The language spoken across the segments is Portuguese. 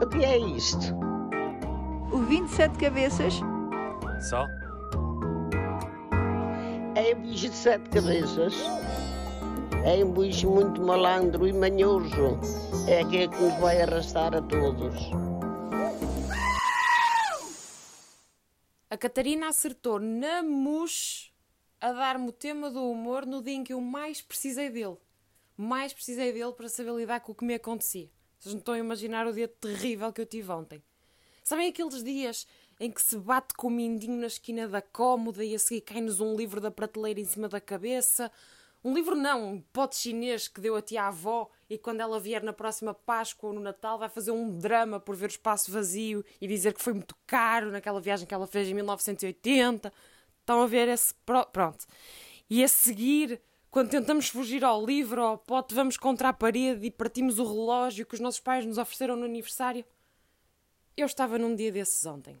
O que é isto? O 27 cabeças? Só? É um bicho de sete cabeças. É um bicho muito malandro e manhoso. É aquele que nos vai arrastar a todos. A Catarina acertou na mus a dar-me o tema do humor no dia em que eu mais precisei dele. Mais precisei dele para saber lidar com o que me acontecia. Vocês não estão a imaginar o dia terrível que eu tive ontem. Sabem aqueles dias em que se bate com o mindinho na esquina da cómoda e a seguir cai-nos um livro da prateleira em cima da cabeça? Um livro não, um pote chinês que deu a tia avó e quando ela vier na próxima Páscoa ou no Natal vai fazer um drama por ver o espaço vazio e dizer que foi muito caro naquela viagem que ela fez em 1980. Estão a ver esse. Pronto. E a seguir, quando tentamos fugir ao livro ao pote, vamos contra a parede e partimos o relógio que os nossos pais nos ofereceram no aniversário. Eu estava num dia desses ontem.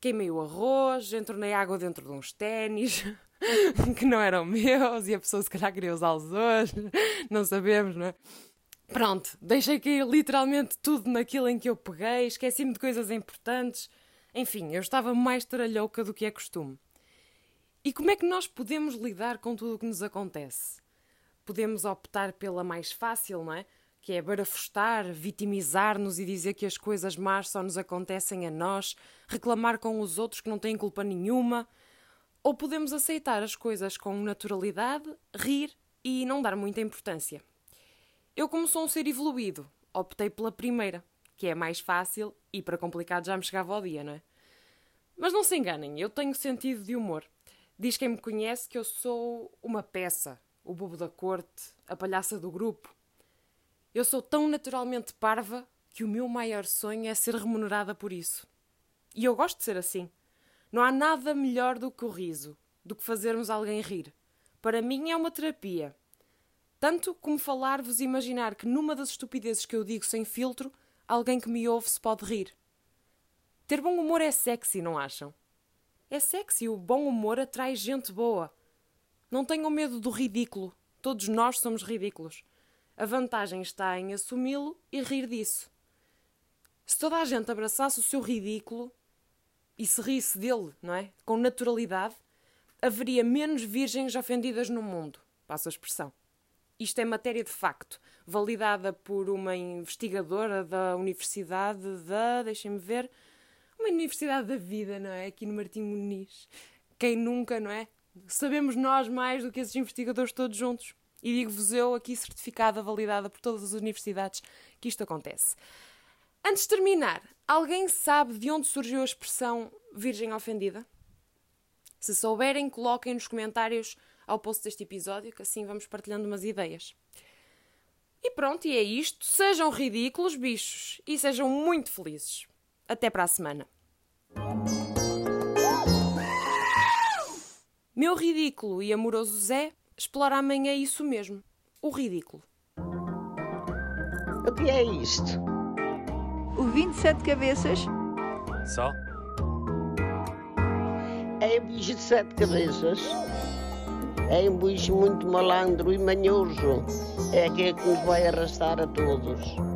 Queimei o arroz, entornei água dentro de uns ténis. que não eram meus e a pessoa se calhar queria usá-los hoje, não sabemos, não é? Pronto, deixei cair literalmente tudo naquilo em que eu peguei, esqueci-me de coisas importantes. Enfim, eu estava mais tralhouca do que é costume. E como é que nós podemos lidar com tudo o que nos acontece? Podemos optar pela mais fácil, não é? Que é barafustar, vitimizar-nos e dizer que as coisas más só nos acontecem a nós, reclamar com os outros que não têm culpa nenhuma, ou podemos aceitar as coisas com naturalidade, rir e não dar muita importância. Eu, como sou um ser evoluído, optei pela primeira, que é mais fácil e para complicado já me chegava ao dia, não é? Mas não se enganem, eu tenho sentido de humor. Diz quem me conhece que eu sou uma peça, o bobo da corte, a palhaça do grupo. Eu sou tão naturalmente parva que o meu maior sonho é ser remunerada por isso. E eu gosto de ser assim. Não há nada melhor do que o riso, do que fazermos alguém rir. Para mim é uma terapia. Tanto como falar-vos e imaginar que numa das estupidezes que eu digo sem filtro, alguém que me ouve se pode rir. Ter bom humor é sexy, não acham? É sexy, o bom humor atrai gente boa. Não tenham medo do ridículo. Todos nós somos ridículos. A vantagem está em assumi-lo e rir disso. Se toda a gente abraçasse o seu ridículo, e se risse dele, não é? Com naturalidade, haveria menos virgens ofendidas no mundo. Passo a expressão. Isto é matéria de facto, validada por uma investigadora da Universidade da. deixem-me ver. Uma Universidade da Vida, não é? Aqui no Martim Muniz. Quem nunca, não é? Sabemos nós mais do que esses investigadores todos juntos. E digo-vos eu, aqui certificada, validada por todas as universidades, que isto acontece. Antes de terminar, alguém sabe de onde surgiu a expressão virgem ofendida? Se souberem, coloquem nos comentários ao post deste episódio, que assim vamos partilhando umas ideias. E pronto, e é isto. Sejam ridículos, bichos, e sejam muito felizes. Até para a semana. Meu ridículo e amoroso Zé explora amanhã isso mesmo: o ridículo. O que é isto? O 27 cabeças? Só? É um bicho de sete cabeças. É um bicho muito malandro e manhoso. É aquele que nos vai arrastar a todos.